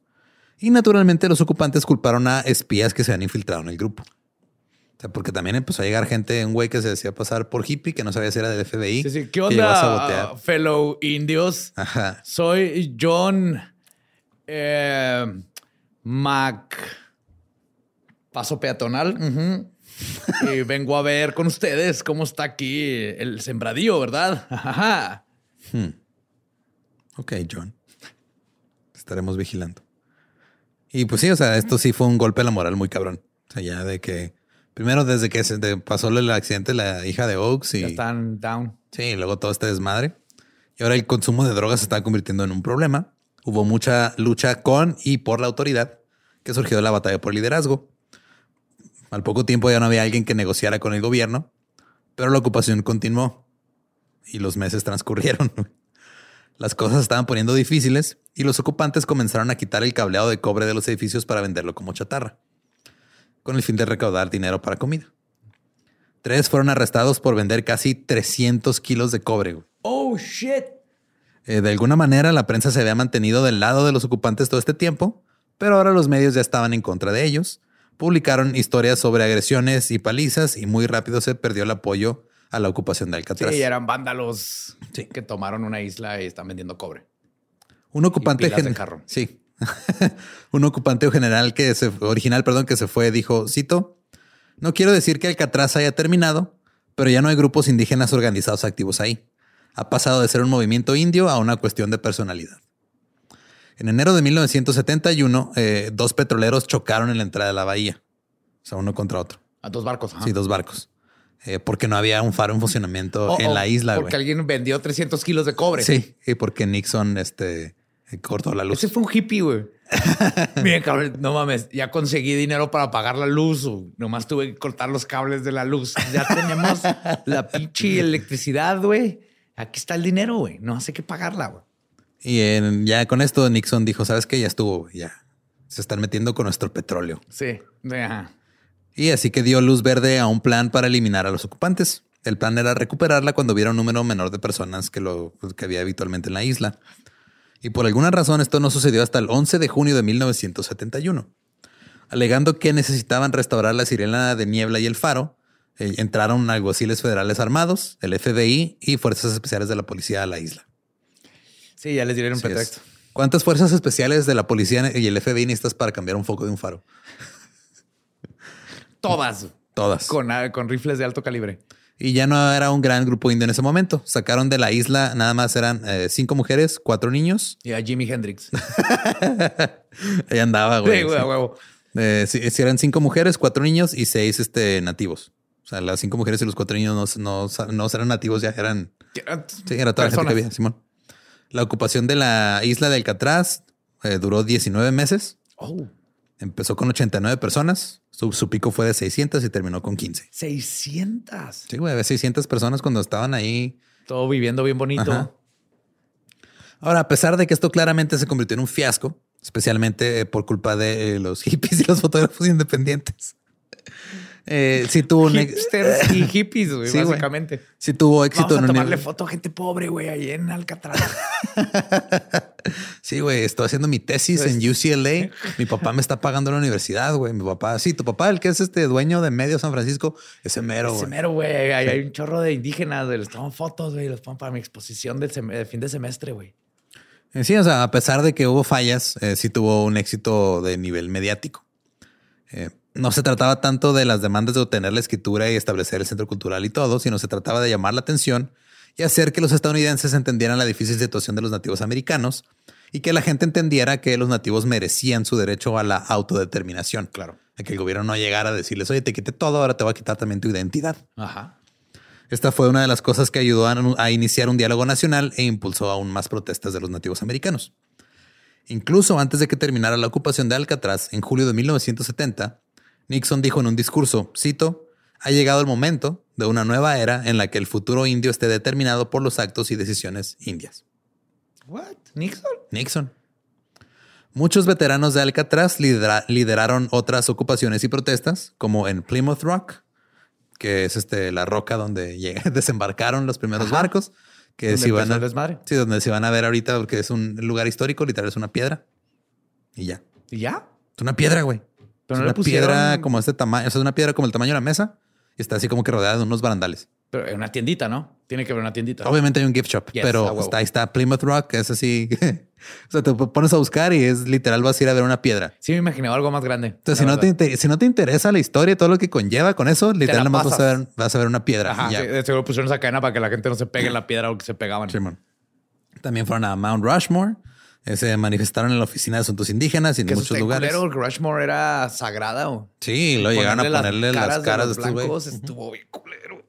Y naturalmente los ocupantes culparon a espías que se habían infiltrado en el grupo. O sea, porque también empezó a llegar gente, un güey que se decía pasar por hippie, que no sabía si era del FBI. sí, sí. ¿Qué onda, fellow indios? Ajá. Soy John eh, Mac. Paso peatonal. ujú. (laughs) y vengo a ver con ustedes cómo está aquí el sembradío, ¿verdad? Ajá. Ok, John. Estaremos vigilando. Y pues sí, o sea, esto sí fue un golpe a la moral muy cabrón. O sea, ya de que primero desde que se pasó el accidente la hija de Oaks y Ya están down. sí, y luego todo este desmadre. Y ahora el consumo de drogas se está convirtiendo en un problema. Hubo mucha lucha con y por la autoridad que surgió de la batalla por liderazgo. Al poco tiempo ya no había alguien que negociara con el gobierno, pero la ocupación continuó y los meses transcurrieron. (laughs) Las cosas estaban poniendo difíciles y los ocupantes comenzaron a quitar el cableado de cobre de los edificios para venderlo como chatarra, con el fin de recaudar dinero para comida. Tres fueron arrestados por vender casi 300 kilos de cobre. güey. Oh, shit. Eh, de alguna manera la prensa se había mantenido del lado de los ocupantes todo este tiempo, pero ahora los medios ya estaban en contra de ellos. Publicaron historias sobre agresiones y palizas y muy rápido se perdió el apoyo a la ocupación de Alcatraz. Sí, eran vándalos Sí. que tomaron una isla y están vendiendo cobre. Un ocupante pilas de gen- carro. Sí. (laughs) un ocupante general que se original, perdón, que se fue, dijo, cito, no quiero decir que Alcatraz haya terminado, pero ya no hay grupos indígenas organizados activos ahí. Ha pasado de ser un movimiento indio a una cuestión de personalidad. En enero de 1971, eh, dos petroleros chocaron en la entrada de la bahía. O sea, uno contra otro. A dos barcos. ajá. Sí, dos barcos. Eh, porque no había un faro en funcionamiento Oh, en oh, la isla. Porque alguien vendió 300 kilos de cobre. Sí, y porque Nixon este, cortó la luz. Ese fue un hippie, güey. (laughs) Miren, cabrón, no mames, ya conseguí dinero para pagar la luz. Nomás tuve que cortar los cables de la luz. Ya tenemos la pinche electricidad, güey. Aquí está el dinero, güey. No hace que pagarla, güey. Y en- ya con esto Nixon dijo, ¿sabes qué? Ya estuvo, ya. Se están metiendo con nuestro petróleo. Sí. Ajá. Y así que dio luz verde a un plan para eliminar a los ocupantes. El plan era recuperarla cuando hubiera un número menor de personas que lo que había habitualmente en la isla. Y por alguna razón esto no sucedió hasta el 11 de junio de 1971. Alegando que necesitaban restaurar la sirena de niebla y el faro, eh, entraron alguaciles federales armados, el FBI y fuerzas especiales de la policía a la isla. Sí, ya les dieron un es. pretexto. ¿Cuántas fuerzas especiales de la policía y el FBI necesitas para cambiar un foco de un faro? Todas. Todas. Con, ah, con rifles de alto calibre. Y ya no era un gran grupo indio en ese momento. Sacaron de la isla nada más eran eh, cinco mujeres, cuatro niños. Y a Jimi Hendrix. (laughs) Ahí andaba, güey. Sí, güey, a huevo. Eh, sí, sí, eran cinco mujeres, cuatro niños y seis este, nativos. O sea, las cinco mujeres y los cuatro niños no, no, no eran nativos, ya eran. Sí, era toda la gente que había, Simón. La ocupación de la isla de Alcatraz eh, duró 19 meses. Oh, Empezó con 89 personas. Su, su pico fue de 600 y terminó con 15. 600. Sí, güey, había 600 personas cuando estaban ahí. Todo viviendo bien bonito. Ajá. Ahora, a pesar de que esto claramente se convirtió en un fiasco, especialmente eh, por culpa de eh, los (laughs) hippies y los fotógrafos independientes, eh, sí tuvo un Hipsters y (laughs) hippies, güey, Sí, güey. básicamente. sí tuvo éxito Vamos a en un tomarle foto a gente pobre, güey, ahí en Alcatraz. (laughs) Sí, güey, estoy haciendo mi tesis en UCLA. (laughs) Mi papá me está pagando la universidad, güey. Mi papá, sí, tu papá, el que es este dueño de medio San Francisco, ese mero, Ese güey. mero, güey. Hay un chorro de indígenas, güey. Les toman fotos, güey. Los ponen para mi exposición del de fin de semestre, güey. Eh, Sí, o sea, a pesar de que hubo fallas, eh, sí tuvo un éxito de nivel mediático. Eh, no se trataba tanto de las demandas de obtener la escritura y establecer el centro cultural y todo, sino se trataba de llamar la atención y hacer que los estadounidenses entendieran la difícil situación de los nativos americanos y que la gente entendiera que los nativos merecían su derecho a la autodeterminación. Claro. A que el gobierno no llegara a decirles, oye, te quité todo, ahora te voy a quitar también tu identidad. Ajá. Esta fue una de las cosas que ayudó a iniciar un diálogo nacional e impulsó aún más protestas de los nativos americanos. Incluso antes de que terminara la ocupación de Alcatraz, en julio de 1970, Nixon dijo en un discurso, cito, ha llegado el momento de una nueva era en la que el futuro indio esté determinado por los actos y decisiones indias. What? Nixon. Nixon. Muchos veteranos de Alcatraz lidera- lideraron otras ocupaciones y protestas, como en Plymouth Rock, que es este, la roca donde (laughs) desembarcaron los primeros Ajá. barcos, que si van a, sí, donde se van a ver ahorita, porque es un lugar histórico, literal es una piedra. Y ya. ¿Y ya? Es una piedra, güey. Pero es no una pusieron... piedra como este tamaño, o sea, es una piedra como el tamaño de la mesa y está así como que rodeada de unos barandales. Pero en una tiendita, ¿no? Tiene que haber una tiendita. Obviamente hay un gift shop, Yes, pero está, ahí está Plymouth Rock, es así. (laughs) o sea, te pones a buscar y es literal vas a ir a ver una piedra. Sí me imaginaba algo más grande. Entonces, si no, te, si no te interesa la historia y todo lo que conlleva con eso, literal nomás vas a, ver, vas a ver una piedra. Ajá, y ya. sí, de seguro pusieron esa cadena para que la gente no se pegue en la piedra o que se pegaban. Simón. También fueron a Mount Rushmore. Eh, Se manifestaron en la oficina de asuntos indígenas y en muchos lugares. que Rushmore era sagrada. Sí, lo llegaron a ponerle las caras, de, los estos güeyes. blancos. Estuvo bien culero.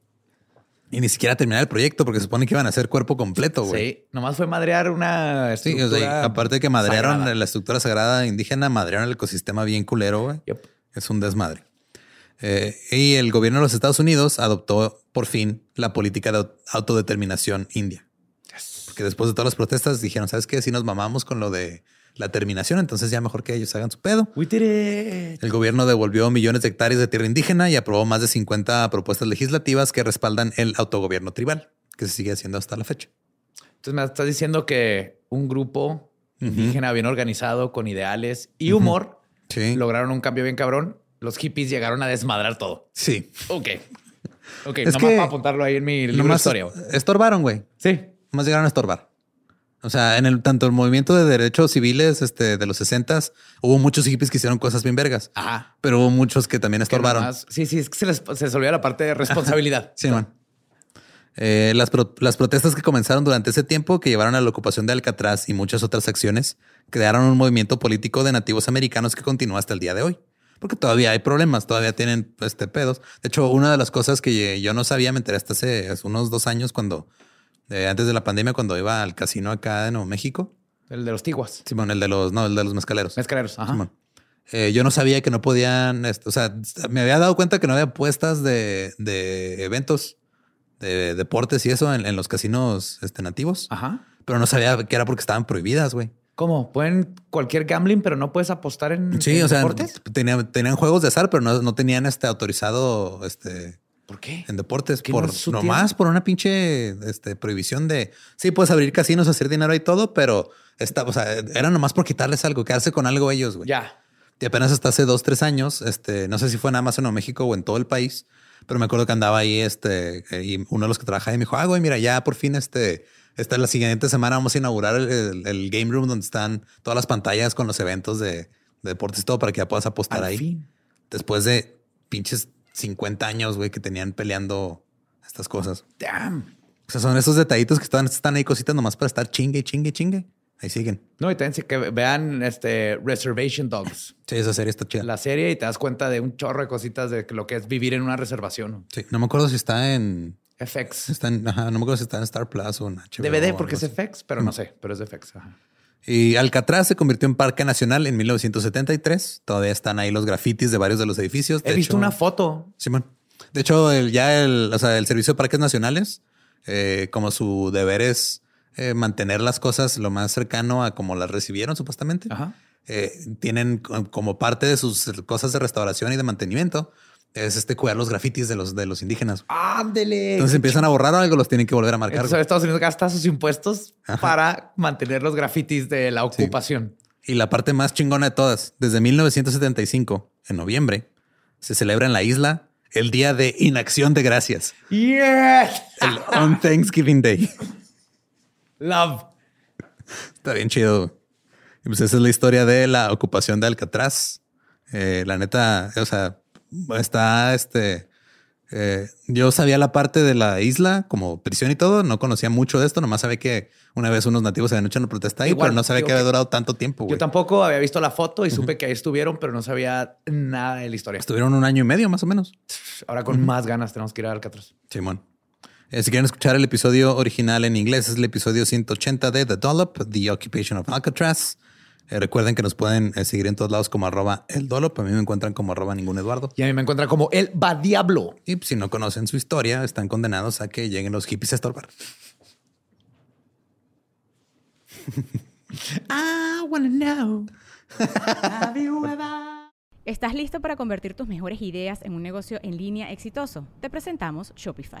Y ni siquiera terminar el proyecto porque se supone que iban a hacer cuerpo completo, güey. Sí, nomás fue madrear una Sí, estructura. o sea, aparte de que madrearon sagrada. la estructura sagrada indígena, madrearon el ecosistema bien culero, güey. Yep. Es un desmadre. Eh, y el gobierno de los Estados Unidos adoptó por fin la política de au- autodeterminación india. Porque después de todas las protestas dijeron, ¿sabes qué? Si nos mamamos con lo de la terminación, entonces ya mejor que ellos hagan su pedo. El gobierno devolvió millones de hectáreas de tierra indígena y aprobó más de 50 propuestas legislativas que respaldan el autogobierno tribal, que se sigue haciendo hasta la fecha. Entonces me estás diciendo que un grupo indígena bien organizado, con ideales y humor, Sí. lograron un cambio bien cabrón. Los hippies llegaron a desmadrar todo. Sí. Ok. Ok, Es nomás que- para apuntarlo ahí en mi libro de historia. estorbaron, güey. Sí. Más llegaron a estorbar. O sea, en el tanto el movimiento de derechos civiles este, de los 60 hubo muchos hippies que hicieron cosas bien vergas, Ajá. pero hubo muchos que también Que estorbaron. nomás- sí, sí, es que se les, se les la parte de responsabilidad. Sí, man. Eh, las, pro- las protestas que comenzaron durante ese tiempo, que llevaron a la ocupación de Alcatraz y muchas otras acciones, crearon un movimiento político de nativos americanos que continúa hasta el día de hoy. Porque todavía hay problemas, todavía tienen este, pedos. De hecho, una de las cosas que yo no sabía, me enteré hasta hace unos dos años, cuando eh, antes de la pandemia, cuando iba al casino acá de Nuevo México. El de los tiguas. Simón, el de los, no, el de los mezcaleros. Mezcaleros. Ajá. Simón. Eh, yo no sabía que no podían, este, o sea, me había dado cuenta que no había apuestas de, de eventos, de deportes y eso en, en los casinos este, nativos, Ajá. pero no sabía que era porque estaban prohibidas, güey. ¿Cómo? Pueden cualquier gambling, pero no puedes apostar en, Sí, en o sea, deportes. tenían, tenían juegos de azar, pero no, no tenían este autorizado este, ¿Por qué? en deportes ¿Que por no nomás por una pinche este, prohibición de sí, puedes abrir casinos, hacer dinero y todo, pero está, o sea, era nomás por quitarles algo, quedarse con algo ellos, güey. Ya. Y apenas hasta hace dos, tres años, este, no sé si fue nada más en Nuevo México o en todo el país, pero me acuerdo que andaba ahí, este, y uno de los que trabajaba ahí me dijo, ah, güey, mira, ya por fin, este, esta la siguiente semana vamos a inaugurar el, el- el game room donde están todas las pantallas con los eventos de, de deportes y todo para que ya puedas apostar Al ahí. fin. Después de pinches 50 años, güey, que tenían peleando estas cosas. Damn. O sea, son esos detallitos que están, están ahí cositas nomás para estar chingue, chingue, chingue. ahí siguen. No, y también que vean este Reservation Dogs, Sí, esa serie está chida. la serie, y te das cuenta de un chorro de cositas de lo que es vivir en una reservación. Sí, no me acuerdo si está en, FX. está en- ajá, no me acuerdo si está en Star Plus o en HBO. DVD porque es. FX, pero no sé, pero es FX. ajá. Y Alcatraz se convirtió en parque nacional en 1973. Todavía están ahí los grafitis de varios de los edificios. He De visto hecho- una foto. Simón. De hecho, el, ya el, o sea, el Servicio de Parques Nacionales, eh, como su deber es eh, mantener las cosas lo más cercano a como las recibieron supuestamente. Ajá. Eh, tienen co- como parte de sus cosas de restauración y de mantenimiento es este cuidar los grafitis de los de los indígenas. Ándele. Entonces empiezan a borrar algo, los tienen que volver a marcar. Entonces, Estados Unidos gasta sus impuestos para mantener los grafitis de la ocupación. Y la parte más chingona de todas, desde 1975, en noviembre, se celebra en la isla el Día de Inacción de Gracias, Yes. el On Thanksgiving Day. Love. Está bien chido. Y pues esa es la historia de la ocupación de Alcatraz. Eh, la neta, o sea, está este. eh, yo sabía la parte de la isla como prisión y todo. No conocía mucho de esto. Nomás sabía que una vez unos nativos habían hecho una protesta ahí, Igual, pero no sabía que había durado tanto tiempo. Yo tampoco había visto la foto y supe que ahí estuvieron, pero no sabía nada de la historia. Estuvieron un año y medio más o menos. Ahora con más ganas tenemos que ir a Alcatraz. Simón. Eh, si quieren escuchar el episodio original en inglés, es el episodio 180 de The Dollop, The Occupation of Alcatraz. Eh, recuerden que nos pueden eh, seguir en todos lados como arroba el Dollop. A mí me encuentran como arroba ningún Eduardo. Y a mí me encuentran como el va diablo. Y pues, si no conocen su historia, están condenados a que lleguen los hippies a estorbar. (laughs) I wanna know. ¿Estás listo para convertir tus mejores ideas en un negocio en línea exitoso? Te presentamos Shopify.